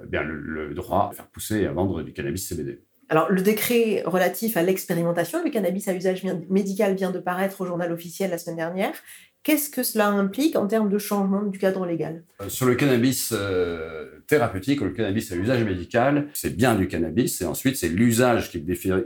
bien le, droit de faire pousser et à vendre du cannabis CBD. Alors, le décret relatif à l'expérimentation du cannabis à usage médical vient de paraître au journal officiel la semaine dernière. Qu'est-ce que cela implique en termes de changement du cadre légal? Sur le cannabis thérapeutique ou le cannabis à usage médical, c'est bien du cannabis et ensuite c'est l'usage qui,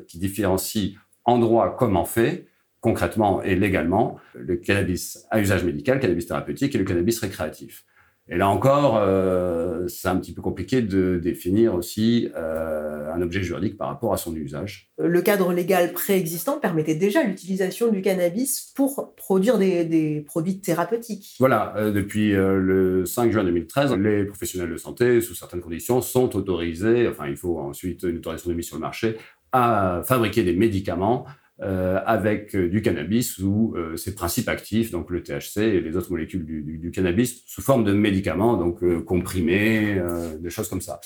qui différencie en droit comme en fait concrètement et légalement le cannabis à usage médical, le cannabis thérapeutique et le cannabis récréatif. Et là encore, euh, c'est un petit peu compliqué de définir aussi euh, un objet juridique par rapport à son usage. Le cadre légal préexistant permettait déjà l'utilisation du cannabis pour produire des, produits thérapeutiques. Voilà, euh, depuis le 5 juin 2013, les professionnels de santé, sous certaines conditions, sont autorisés, enfin il faut ensuite une autorisation de mise sur le marché, à fabriquer des médicaments euh, avec euh, du cannabis ou euh, ses principes actifs, donc le THC et les autres molécules du, cannabis, sous forme de médicaments, donc comprimés, des choses comme ça.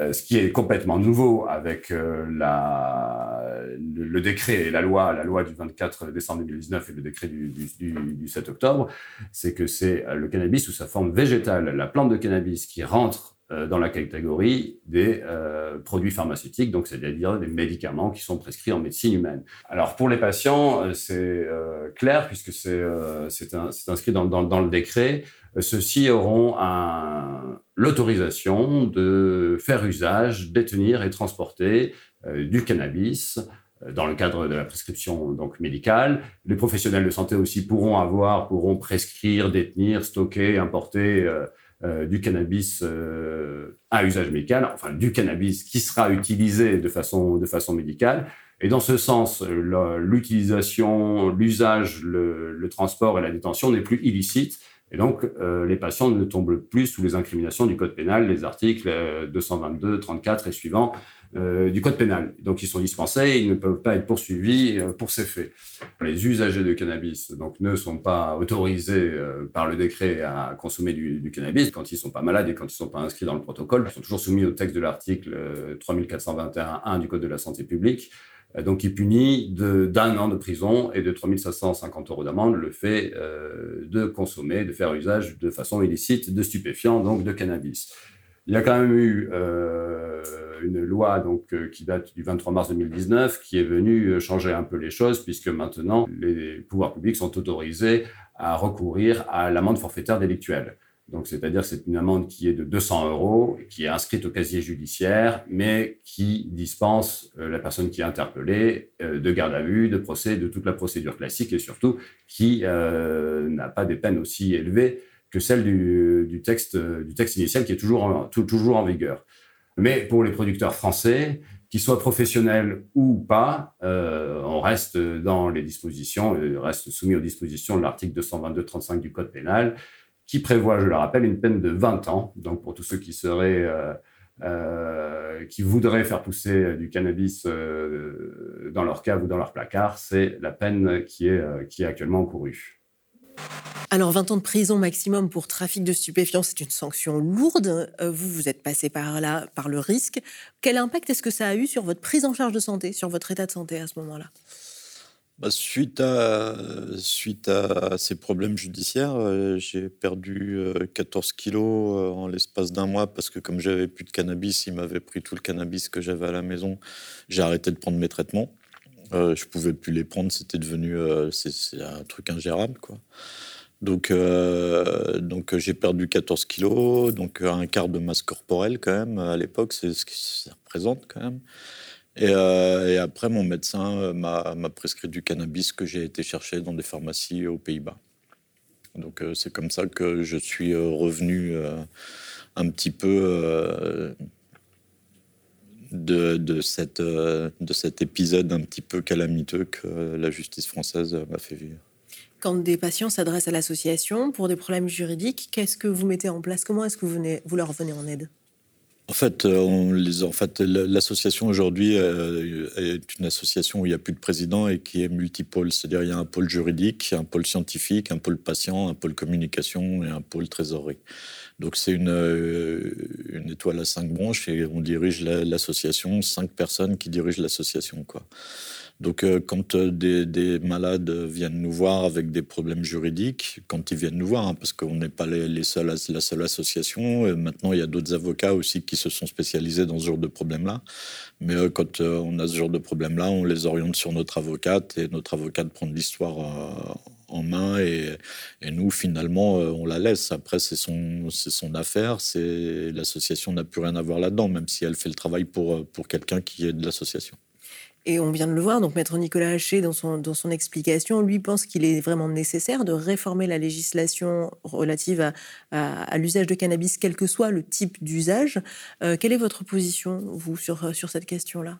ce qui est complètement nouveau avec le, décret et la loi, la loi du 24 décembre 2019 et le décret du, du 7 octobre, c'est que c'est le cannabis sous sa forme végétale, la plante de cannabis qui rentre dans la catégorie des euh, produits pharmaceutiques, donc c'est-à-dire des médicaments qui sont prescrits en médecine humaine. Alors pour les patients, euh, c'est clair puisque c'est inscrit dans, dans, le décret. Ceux-ci auront l'autorisation de faire usage, détenir et transporter du cannabis dans le cadre de la prescription donc médicale. Les professionnels de santé aussi pourront avoir, pourront prescrire, détenir, stocker, importer euh, du cannabis euh, à usage médical, enfin du cannabis qui sera utilisé de façon, de façon médicale. Et dans ce sens, l'utilisation, l'usage, le, transport et la détention n'est plus illicite. Et donc, euh, les patients ne tombent plus sous les incriminations du Code pénal, les articles 222, 34 et suivants, euh, du code pénal. Donc ils sont dispensés, ils ne peuvent pas être poursuivis euh, pour ces faits. Les usagers de cannabis donc, ne sont pas autorisés euh, par le décret à consommer du, cannabis quand ils ne sont pas malades et quand ils ne sont pas inscrits dans le protocole. Ils sont toujours soumis au texte de l'article 3421.1 du Code de la santé publique. Donc, qui punit d'un an de prison et de 3550 euros d'amende le fait de consommer, de faire usage de façon illicite de stupéfiants, donc de cannabis. Il y a quand même eu euh, une loi euh, qui date du 23 mars 2019 qui est venue euh, changer un peu les choses puisque maintenant les pouvoirs publics sont autorisés à recourir à l'amende forfaitaire délictuelle. C'est-à-dire c'est une amende qui est de 200 euros, qui est inscrite au casier judiciaire, mais qui dispense la personne qui est interpellée de garde à vue, de procès, de toute la procédure classique et surtout qui n'a pas des peines aussi élevées que celle du, texte, du texte initial qui est toujours en, vigueur. Mais pour les producteurs français, qu'ils soient professionnels ou pas, euh, on reste dans les dispositions, on reste soumis aux dispositions de l'article 222-35 du Code pénal, qui prévoit, je le rappelle, une peine de 20 ans. Donc pour tous ceux qui seraient, euh, euh, qui voudraient faire pousser du cannabis dans leur cave ou dans leur placard, c'est la peine qui est, qui est actuellement encourue. Alors, 20 ans de prison maximum pour trafic de stupéfiants, c'est une sanction lourde. Euh, vous, vous êtes passé par là, par le risque. Quel impact est-ce que ça a eu sur votre prise en charge de santé, sur votre état de santé à ce moment-là? Bah, suite, à, suite à ces problèmes judiciaires, euh, j'ai perdu 14 euh, kilos en l'espace d'un mois parce que comme j'avais plus de cannabis, il m'avait pris tout le cannabis que j'avais à la maison. J'ai arrêté de prendre mes traitements. Je pouvais plus les prendre, c'était devenu c'est un truc ingérable quoi. Donc, euh, donc j'ai perdu 14 kilos, donc un quart de masse corporelle quand même à l'époque, c'est ce que ça représente quand même. Et, euh, après, mon médecin euh, m'a prescrit du cannabis que j'ai été chercher dans des pharmacies aux Pays-Bas. Donc c'est comme ça que je suis revenu un petit peu de, de, cette, de cet épisode un petit peu calamiteux que la justice française m'a fait vivre. Quand des patients s'adressent à l'association pour des problèmes juridiques, qu'est-ce que vous mettez en place? Comment est-ce que vous, venez, vous leur venez en aide? En fait, euh, on les, en fait l'association aujourd'hui euh, est une association où il n'y a plus de président et qui est multipôle. C'est-à-dire il y a un pôle juridique, un pôle scientifique, un pôle patient, un pôle communication et un pôle trésorerie. Donc c'est une, euh, une étoile à cinq branches et on dirige l'association, cinq personnes qui dirigent l'association. quoi. Donc, euh, quand euh, des, malades viennent nous voir avec des problèmes juridiques, quand ils viennent nous voir, hein, parce qu'on n'est pas la seule association, maintenant il y a d'autres avocats aussi qui se sont spécialisés dans ce genre de problème-là. Mais quand on a ce genre de problème-là, on les oriente sur notre avocate et notre avocate prend l'histoire en main et, nous finalement on la laisse. Après c'est son son affaire, c'est l'association n'a plus rien à voir là-dedans, même si elle fait le travail pour pour quelqu'un qui est de l'association. Et on vient de le voir, donc Maître Nicolas Haché, dans son, dans son explication, lui pense qu'il est vraiment nécessaire de réformer la législation relative à, l'usage de cannabis, quel que soit le type d'usage. Euh, quelle est votre position, vous, sur, sur cette question-là?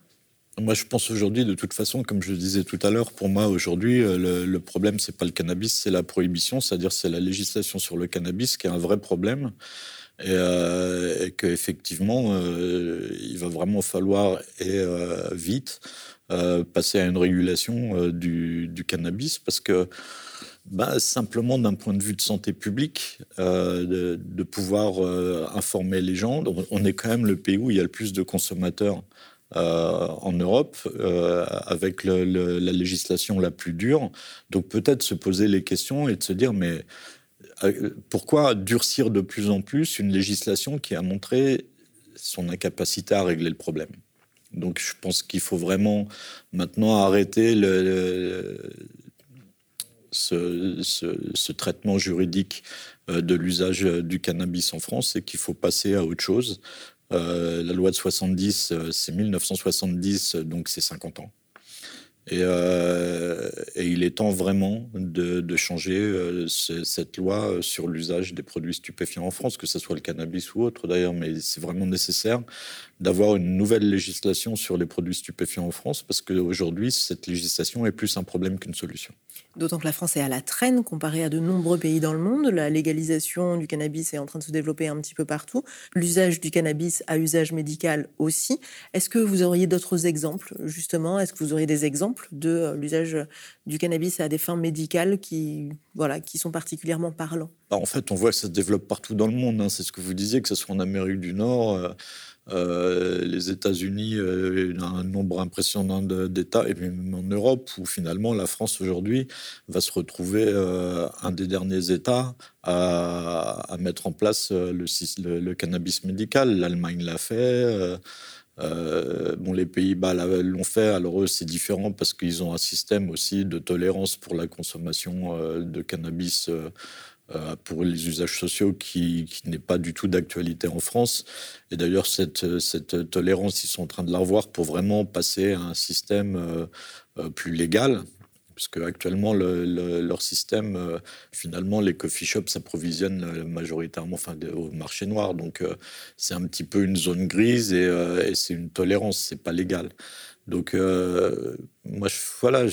Moi, je pense aujourd'hui, de toute façon, comme je disais tout à l'heure, pour moi, aujourd'hui, euh, le, le, problème, c'est pas le cannabis, c'est la prohibition, c'est-à-dire c'est la législation sur le cannabis qui est un vrai problème. Et, euh, qu'effectivement, euh, il va vraiment falloir, et vite, passer à une régulation du, cannabis parce que bah, simplement d'un point de vue de santé publique, de, pouvoir informer les gens. On est quand même le pays où il y a le plus de consommateurs en Europe avec la législation la plus dure. Donc peut-être se poser les questions et de se dire mais pourquoi durcir de plus en plus une législation qui a montré son incapacité à régler le problème? Donc je pense qu'il faut vraiment maintenant arrêter ce, traitement juridique euh, de l'usage du cannabis en France et qu'il faut passer à autre chose. Euh, la loi de 70, euh, c'est 1970, donc c'est 50 ans. Et, il est temps vraiment de, changer cette loi sur l'usage des produits stupéfiants en France, que ce soit le cannabis ou autre d'ailleurs, mais c'est vraiment nécessaire d'avoir une nouvelle législation sur les produits stupéfiants en France, parce qu'aujourd'hui, cette législation est plus un problème qu'une solution. D'autant que la France est à la traîne comparée à de nombreux pays dans le monde. La légalisation du cannabis est en train de se développer un petit peu partout. L'usage du cannabis à usage médical aussi. Est-ce que vous auriez d'autres exemples, justement? Est-ce que vous auriez des exemples de euh, l'usage du cannabis à des fins médicales qui, voilà, qui sont particulièrement parlants? Bah, En fait, on voit que ça se développe partout dans le monde. Hein. C'est ce que vous disiez, que ce soit en Amérique du Nord. Euh, euh, les États-Unis, euh, un nombre impressionnant d'États, et même en Europe, où finalement la France aujourd'hui va se retrouver euh, un des derniers États à, mettre en place le, cannabis médical. L'Allemagne l'a fait. bon, les Pays-Bas l'ont fait. Alors eux, c'est différent parce qu'ils ont un système aussi de tolérance pour la consommation de cannabis euh, pour les usages sociaux qui, n'est pas du tout d'actualité en France. Et d'ailleurs, cette, tolérance, ils sont en train de la revoir pour vraiment passer à un système euh, euh, plus légal. Puisque actuellement, leur système, finalement, les coffee shops s'approvisionnent majoritairement au marché noir. Donc, c'est un petit peu une zone grise et, c'est une tolérance, c'est pas légal. Donc, moi, voilà,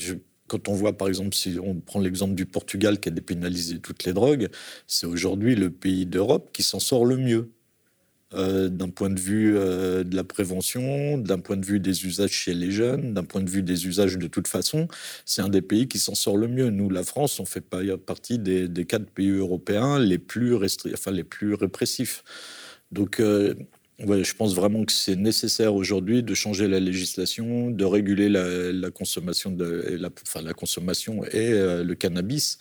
quand on voit, par exemple, si on prend l'exemple du Portugal qui a dépénalisé toutes les drogues, c'est aujourd'hui le pays d'Europe qui s'en sort le mieux. Euh, d'un point de vue euh, de la prévention, d'un point de vue des usages chez les jeunes, d'un point de vue des usages de toute façon, c'est un des pays qui s'en sort le mieux. Nous, la France, on fait partie des, quatre pays européens les plus, enfin, les plus répressifs. Donc, euh, Je pense vraiment que c'est nécessaire aujourd'hui de changer la législation, de réguler la, consommation et euh, le cannabis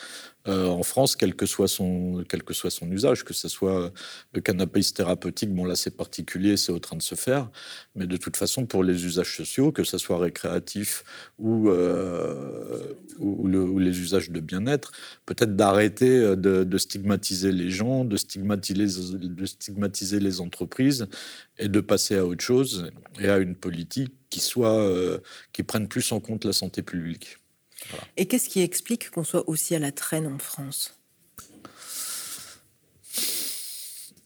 euh, en France, quel que, soit son, usage, que ce soit le cannabis thérapeutique, bon là c'est particulier, c'est au train de se faire, mais de toute façon pour les usages sociaux, que ce soit récréatif ou, euh, les usages de bien-être, peut-être d'arrêter euh, de, stigmatiser les gens, de stigmatiser les entreprises et de passer à autre chose et à une politique qui soit qui prenne plus en compte la santé publique. Et qu'est-ce qui explique qu'on soit aussi à la traîne en France?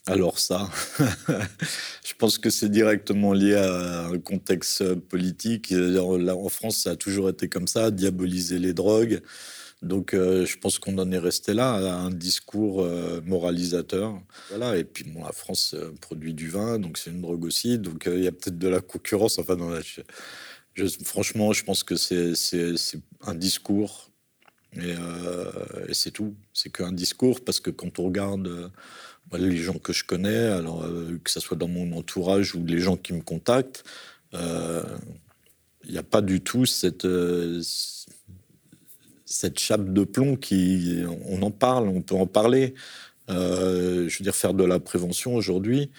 Alors ça, [LAUGHS] je pense que c'est directement lié à un contexte politique. Là, en France, ça a toujours été comme ça, diaboliser les drogues. Donc, euh, je pense qu'on en est resté là, à un discours euh, moralisateur. Voilà. Et puis, bon, la France euh, produit du vin, donc c'est une drogue aussi. Donc, il y a peut-être de la concurrence. Enfin, franchement, je pense que c'est un discours et, c'est tout. C'est qu'un discours parce que quand on regarde euh, les gens que je connais, alors que ce soit dans mon entourage ou les gens qui me contactent, il n'y a pas du tout cette cette chape de plomb qui on en parle, on peut en parler. je veux dire faire de la prévention aujourd'hui,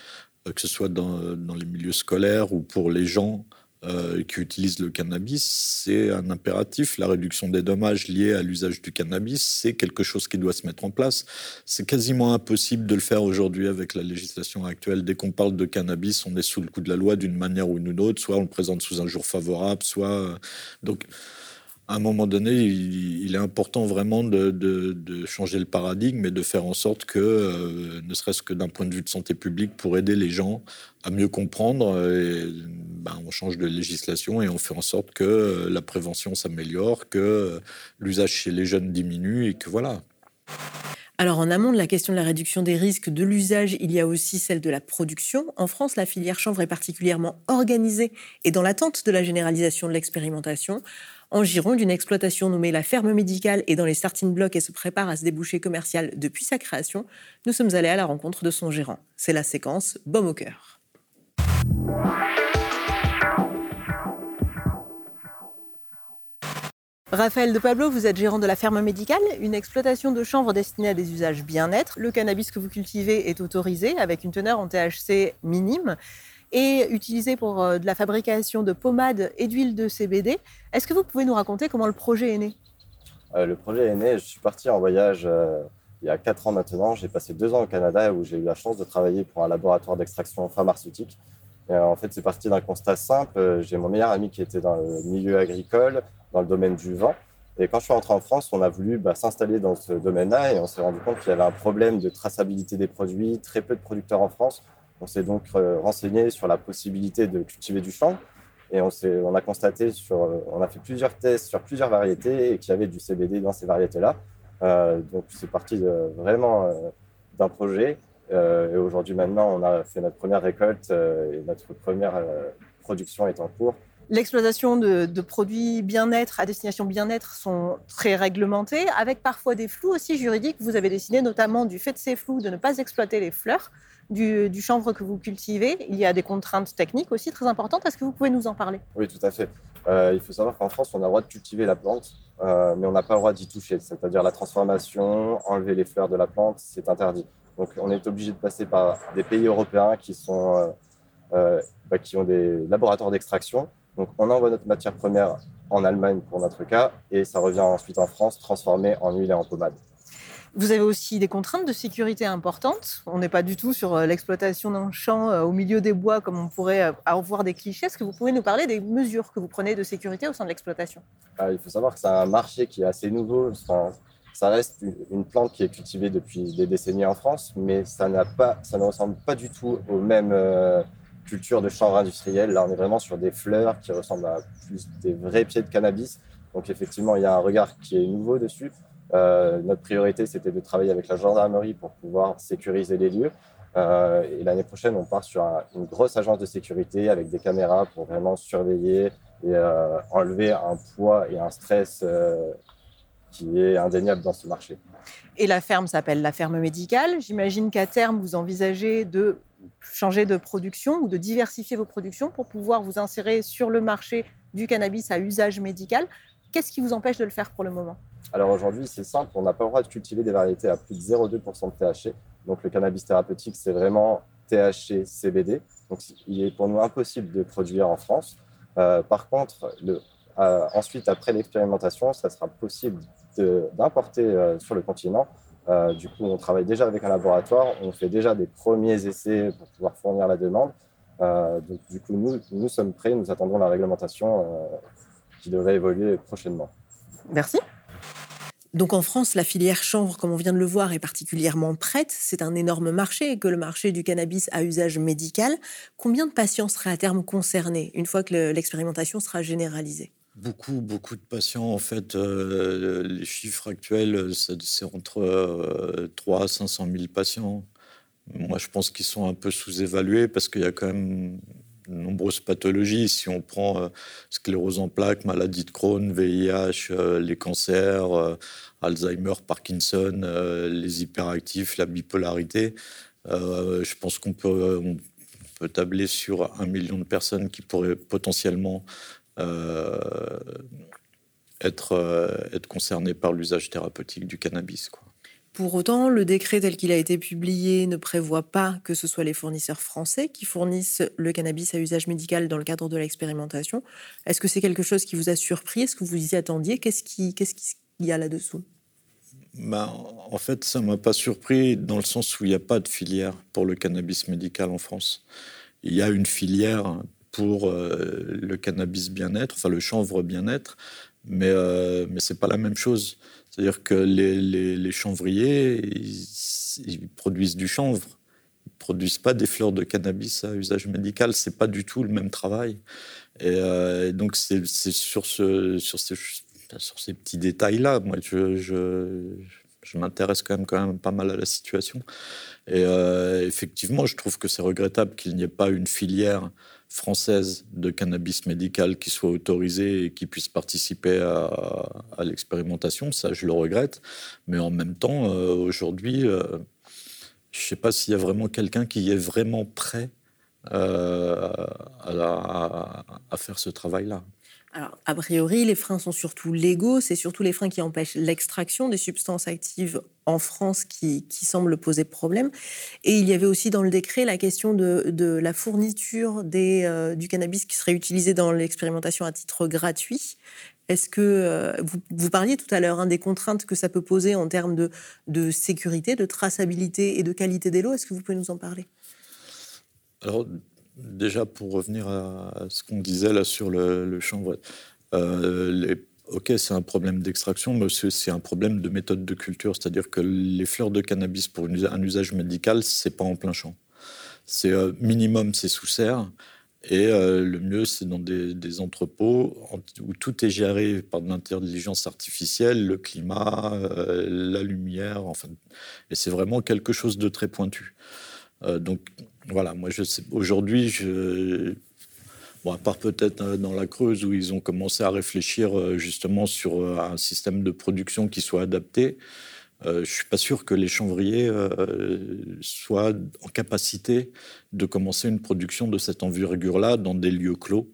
que ce soit dans, les milieux scolaires ou pour les gens euh, qui utilisent le cannabis, c'est un impératif. La réduction des dommages liés à l'usage du cannabis, c'est quelque chose qui doit se mettre en place. C'est quasiment impossible de le faire aujourd'hui avec la législation actuelle. Dès qu'on parle de cannabis, on est sous le coup de la loi d'une manière ou d'une autre. Soit on le présente sous un jour favorable, soit... Euh, donc à un moment donné, il, est important vraiment de, changer le paradigme et de faire en sorte que, euh, ne serait-ce que d'un point de vue de santé publique, pour aider les gens à mieux comprendre, ben, on change de législation et on fait en sorte que euh, la prévention s'améliore, que euh, l'usage chez les jeunes diminue et que voilà. Alors en amont de la question de la réduction des risques de l'usage, il y a aussi celle de la production. En France, la filière chanvre est particulièrement organisée et dans l'attente de la généralisation de l'expérimentation en Gironde, une exploitation nommée la ferme médicale et dans les starting blocks et se prépare à se déboucher commercial depuis sa création. Nous sommes allés à la rencontre de son gérant. C'est la séquence Baume au cœur. Raphaël de Pablo, vous êtes gérant de la ferme médicale, une exploitation de chanvre destinée à des usages bien-être. Le cannabis que vous cultivez est autorisé avec une teneur en THC minime et utilisé pour euh, de la fabrication de pommades et d'huile de CBD. Est-ce que vous pouvez nous raconter comment le projet est né? Euh, Le projet est né, je suis parti en voyage euh, il y a quatre ans maintenant. J'ai passé deux ans au Canada où j'ai eu la chance de travailler pour un laboratoire d'extraction pharmaceutique. Et, en fait, c'est parti d'un constat simple. J'ai mon meilleur ami qui était dans le milieu agricole dans le domaine du vent. Et quand je suis rentré en France, on a voulu bah, s'installer dans ce domaine-là et on s'est rendu compte qu'il y avait un problème de traçabilité des produits, très peu de producteurs en France. On s'est donc euh, renseigné sur la possibilité de cultiver du champ et on, on a constaté, sur, euh, on a fait plusieurs tests sur plusieurs variétés et qu'il y avait du CBD dans ces variétés-là. Euh, donc c'est parti de, vraiment d'un projet. et aujourd'hui maintenant, on a fait notre première récolte et notre première production est en cours. L'exploitation de, produits bien-être à destination bien-être sont très réglementés, avec parfois des flous aussi juridiques. Vous avez décidé notamment du fait de ces flous de ne pas exploiter les fleurs du, chanvre que vous cultivez. Il y a des contraintes techniques aussi très importantes. Est-ce que vous pouvez nous en parler? Oui, tout à fait. Euh, il faut savoir qu'en France, on a le droit de cultiver la plante, euh, mais on n'a pas le droit d'y toucher. C'est-à-dire la transformation, enlever les fleurs de la plante, c'est interdit. Donc on est obligé de passer par des pays européens qui, sont, euh, bah, qui ont des laboratoires d'extraction donc, on envoie notre matière première en Allemagne pour notre cas, et ça revient ensuite en France transformé en huile et en pommade. Vous avez aussi des contraintes de sécurité importantes. On n'est pas du tout sur euh, l'exploitation d'un champ euh, au milieu des bois comme on pourrait euh, avoir des clichés. Est-ce que vous pouvez nous parler des mesures que vous prenez de sécurité au sein de l'exploitation? Ah, Il faut savoir que c'est un marché qui est assez nouveau. ça reste une plante qui est cultivée depuis des décennies en France, mais ça, ne ressemble pas du tout au même culture de chanvre industriel. Là, on est vraiment sur des fleurs qui ressemblent à plus des vrais pieds de cannabis. Donc, effectivement, il y a un regard qui est nouveau dessus. Euh, notre priorité, c'était de travailler avec la gendarmerie pour pouvoir sécuriser les lieux. Euh, et l'année prochaine, on part sur une grosse agence de sécurité avec des caméras pour vraiment surveiller et euh, enlever un poids et un stress qui est indéniable dans ce marché. Et la ferme s'appelle la ferme médicale. J'imagine qu'à terme, vous envisagez de changer de production ou de diversifier vos productions pour pouvoir vous insérer sur le marché du cannabis à usage médical. Qu'est-ce qui vous empêche de le faire pour le moment? Alors aujourd'hui, c'est simple, on n'a pas le droit de cultiver des variétés à plus de 0,2% de THC. Donc le cannabis thérapeutique, c'est vraiment THC, CBD. Donc il est pour nous impossible de produire en France. Euh, par contre, euh, ensuite, après l'expérimentation, ça sera possible d'importer euh, sur le continent du coup, on travaille déjà avec un laboratoire, on fait déjà des premiers essais pour pouvoir fournir la demande. Donc, du coup, nous, nous sommes prêts, nous attendons la réglementation qui devrait évoluer prochainement. Merci. Donc en France, la filière chanvre, comme on vient de le voir, est particulièrement prête. C'est un énorme marché que le marché du cannabis à usage médical. Combien de patients seraient à terme concernés une fois que l'expérimentation sera généralisée? Beaucoup, beaucoup de patients, en fait, euh, les chiffres actuels, c'est entre 3 euh, à 500 000 patients. Moi, je pense qu'ils sont un peu sous-évalués parce qu'il y a quand même nombreuses pathologies. Si on prend euh, sclérose en plaques, maladie de Crohn, VIH, les cancers, Alzheimer, Parkinson, les hyperactifs, la bipolarité, je pense qu'on peut, tabler sur un million de personnes qui pourraient potentiellement euh, être, euh, être concerné par l'usage thérapeutique du cannabis. Pour autant, le décret tel qu'il a été publié ne prévoit pas que ce soit les fournisseurs français qui fournissent le cannabis à usage médical dans le cadre de l'expérimentation. Est-ce que c'est quelque chose qui vous a surpris? Est-ce que vous y attendiez? Qu'est-ce qu'il qu'est-ce y a là-dessous? Ben, En fait, ça ne m'a pas surpris dans le sens où il n'y a pas de filière pour le cannabis médical en France. Il y a une filière pour euh, le cannabis bien-être, enfin le chanvre bien-être, mais, euh, mais ce n'est pas la même chose. C'est-à-dire que les, chanvriers, ils, produisent du chanvre, ils ne produisent pas des fleurs de cannabis à usage médical, ce n'est pas du tout le même travail. Et, euh, donc c'est sur, ce, sur, ces, petits détails-là, moi je, m'intéresse quand même, quand même pas mal à la situation. Et effectivement, je trouve que c'est regrettable qu'il n'y ait pas une filière française de cannabis médical qui soit autorisée et qui puisse participer à, l'expérimentation. Ça, je le regrette. Mais en même temps, euh, aujourd'hui, euh, je ne sais pas s'il y a vraiment quelqu'un qui est vraiment prêt euh, à, à, faire ce travail-là. Alors, a priori, les freins sont surtout légaux, c'est surtout les freins qui empêchent l'extraction des substances actives en France qui, semblent poser problème. Et il y avait aussi dans le décret la question de, la fourniture euh, du cannabis qui serait utilisé dans l'expérimentation à titre gratuit. Est-ce que euh, vous, parliez tout à l'heure hein, des contraintes que ça peut poser en termes de, sécurité, de traçabilité et de qualité des lots Est-ce que vous pouvez nous en parler? Déjà pour revenir à, ce qu'on disait là sur le, le chanvre, euh, ok, c'est un problème d'extraction, mais c'est un problème de méthode de culture, c'est-à-dire que les fleurs de cannabis pour un usage médical, c'est pas en plein champ. C'est euh, minimum, c'est sous serre. Et euh, le mieux, c'est dans des, entrepôts où tout est géré par de l'intelligence artificielle, le climat, la lumière, enfin. Et c'est vraiment quelque chose de très pointu. Donc voilà, moi, aujourd'hui, je. À part peut-être dans la Creuse où ils ont commencé à réfléchir justement sur un système de production qui soit adapté, euh, je ne suis pas sûr que les chanvriers euh, soient en capacité de commencer une production de cette envergure-là dans des lieux clos.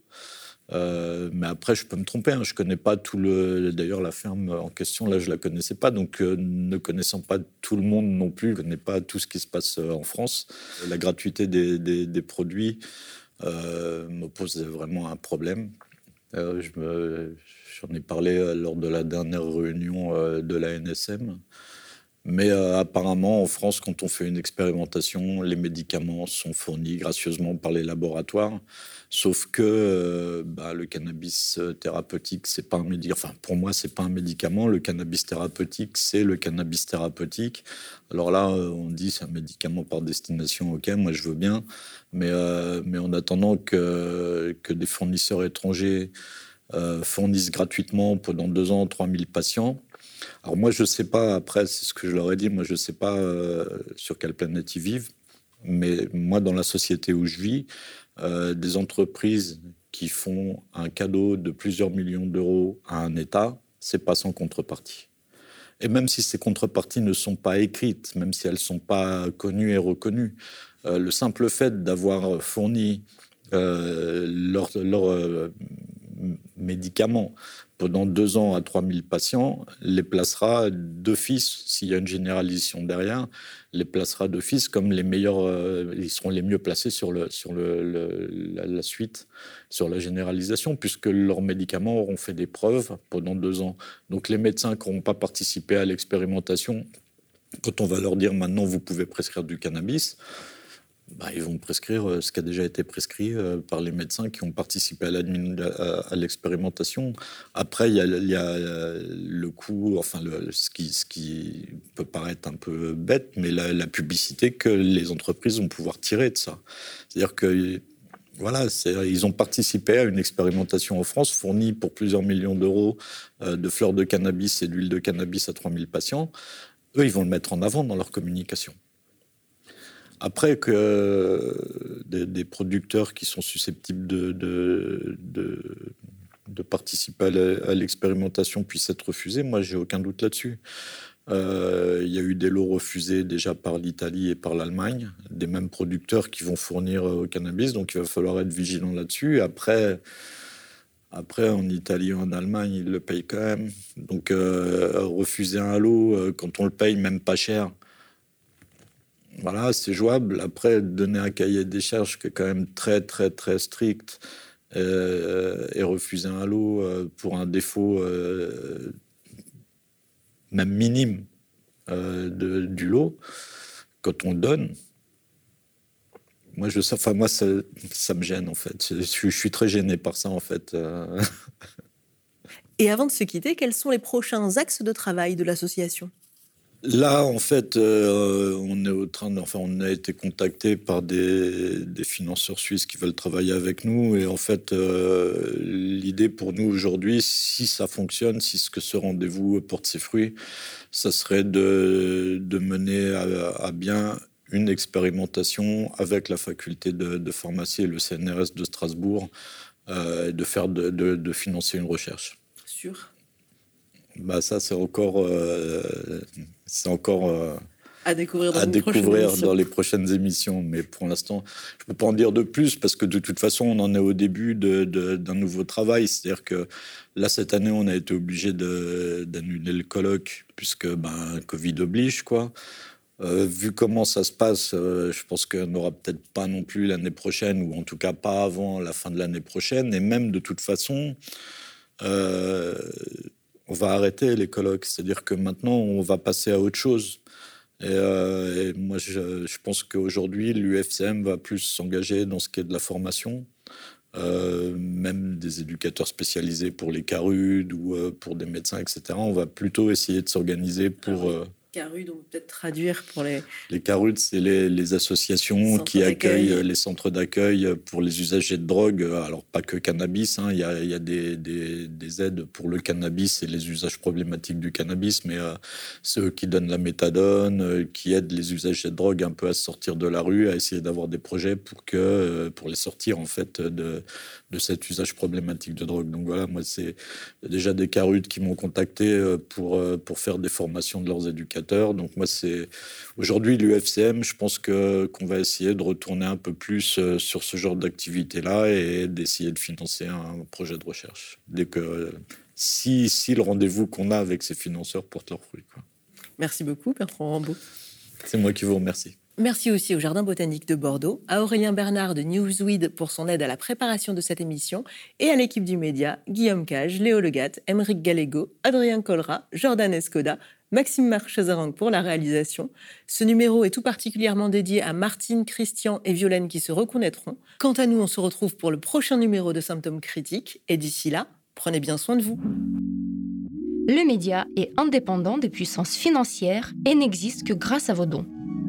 Euh, mais après, je peux me tromper. Hein. Je connais pas tout le. D'ailleurs, la ferme en question, là, je la connaissais pas. Donc, ne connaissant pas tout le monde non plus, je connais pas tout ce qui se passe en France. La gratuité des, produits me pose vraiment un problème. J'en ai parlé lors de la dernière réunion de la NSM. Mais euh, apparemment, en France, quand on fait une expérimentation, les médicaments sont fournis gracieusement par les laboratoires. Sauf que euh, bah, le cannabis euh, thérapeutique, c'est pas un médicament. Enfin, pour moi, c'est pas un médicament. Le cannabis thérapeutique, c'est le cannabis thérapeutique. Alors là, on dit c'est un médicament par destination. Ok, moi je veux bien, mais mais en attendant que que des fournisseurs étrangers fournissent gratuitement pendant deux ans 3000 patients alors moi, je ne sais pas, après, c'est ce que je leur ai dit, moi, je ne sais pas euh, sur quelle planète ils vivent, mais moi, dans la société où je vis, euh, des entreprises qui font un cadeau de plusieurs millions d'euros à un État, c'est pas sans contrepartie. Et même si ces contreparties ne sont pas écrites, même si elles ne sont pas connues et reconnues, euh, le simple fait d'avoir fourni leur, médicaments pendant deux ans à 3000 patients, les placera d'office, s'il y a une généralisation derrière, les placera d'office comme les meilleurs, euh, ils seront les mieux placés sur, le, sur le, la, suite, sur la généralisation, puisque leurs médicaments auront fait des preuves pendant deux ans. Donc les médecins qui n'auront pas participé à l'expérimentation, quand on va leur dire maintenant vous pouvez prescrire du cannabis, bah, ils vont prescrire euh, ce qui a déjà été prescrit euh, par les médecins qui ont participé à l'expérimentation. Après, il y, a, le coût, enfin, ce, qui, peut paraître un peu bête, mais la, publicité que les entreprises vont pouvoir tirer de ça. C'est-à-dire que voilà, ils ont participé à une expérimentation en France fournie pour plusieurs millions d'euros euh, de fleurs de cannabis et d'huile de cannabis à 3000 patients. Eux, ils vont le mettre en avant dans leur communication. Après que euh, des, producteurs qui sont susceptibles de, participer à l'expérimentation puissent être refusés, moi, j'ai aucun doute là-dessus. Euh, il y a eu des lots refusés déjà par l'Italie et par l'Allemagne, des mêmes producteurs qui vont fournir au cannabis, donc il va falloir être vigilant là-dessus. Après, après, en Italie et en Allemagne, ils le payent quand même. Donc, euh, refuser un lot quand on le paye même pas cher, voilà, c'est jouable. Après, donner un cahier des charges qui est quand même très, très, très strict euh, et refuser un lot euh, pour un défaut euh, même minime du lot, quand on donne, moi, je, enfin, moi ça, me gêne, en fait. Je, suis très gêné par ça, en fait. Et avant de se quitter, quels sont les prochains axes de travail de l'association? Là, en fait, euh, on est au train enfin, on a été contacté par des, financeurs suisses qui veulent travailler avec nous. Et en fait, euh, l'idée pour nous aujourd'hui, si ça fonctionne, si ce que ce rendez-vous porte ses fruits, ça serait de, mener à, bien une expérimentation avec la faculté de, pharmacie et le CNRS de Strasbourg, euh, de faire de, financer une recherche. Sûr. Bah ça, c'est encore, euh, c'est encore, euh, à découvrir dans, à découvrir dans les prochaines émissions. Mais pour l'instant, je ne peux pas en dire de plus parce que de toute façon, on en est au début d'un nouveau travail. C'est-à-dire que là, cette année, on a été obligé d'annuler le colloque puisque ben, Covid oblige, quoi. Euh, vu comment ça se passe, euh, je pense qu'on n'aura peut-être pas non plus l'année prochaine, ou en tout cas pas avant la fin de l'année prochaine. Et même de toute façon, euh, on va arrêter les colloques. C'est-à-dire que maintenant, on va passer à autre chose. Et, moi, je, pense qu'aujourd'hui, l'UFCM va plus s'engager dans ce qui est de la formation. même des éducateurs spécialisés pour les carudes ou pour des médecins, etc. On va plutôt essayer de s'organiser pour, CARUD, on peut peut-être traduire pour les... Les CARUD, c'est les, associations qui accueillent les centres d'accueil pour les usagers de drogue. Alors, pas que cannabis, hein. il y a, y a des, des, aides pour le cannabis et les usages problématiques du cannabis, mais euh, c'est eux qui donnent la méthadone, euh, qui aident les usagers de drogue un peu à sortir de la rue, à essayer d'avoir des projets pour, que, euh, pour les sortir, en fait, de, de cet usage problématique de drogue. Donc voilà, moi, c'est déjà des CARUD qui m'ont contacté pour, pour faire des formations de leurs éducateurs donc moi, c'est aujourd'hui l'UFCM. Je pense que qu'on va essayer de retourner un peu plus euh, sur ce genre d'activité-là et d'essayer de financer un projet de recherche. Dès que si, si le rendez-vous qu'on a avec ces financeurs porte leurs fruits. Merci beaucoup, Bertrand Rambaud. C'est moi qui vous remercie. Merci aussi au Jardin botanique de Bordeaux, à Aurélien Bernard de Newsweed pour son aide à la préparation de cette émission et à l'équipe du média, Guillaume Cage, Léo Legat, Émeric Gallego, Adrien Colra, Jordan Escoda, Maxime Marchezarang pour la réalisation. Ce numéro est tout particulièrement dédié à Martine, Christian et Violaine qui se reconnaîtront. Quant à nous, on se retrouve pour le prochain numéro de Symptômes critiques et d'ici là, prenez bien soin de vous. Le média est indépendant des puissances financières et n'existe que grâce à vos dons.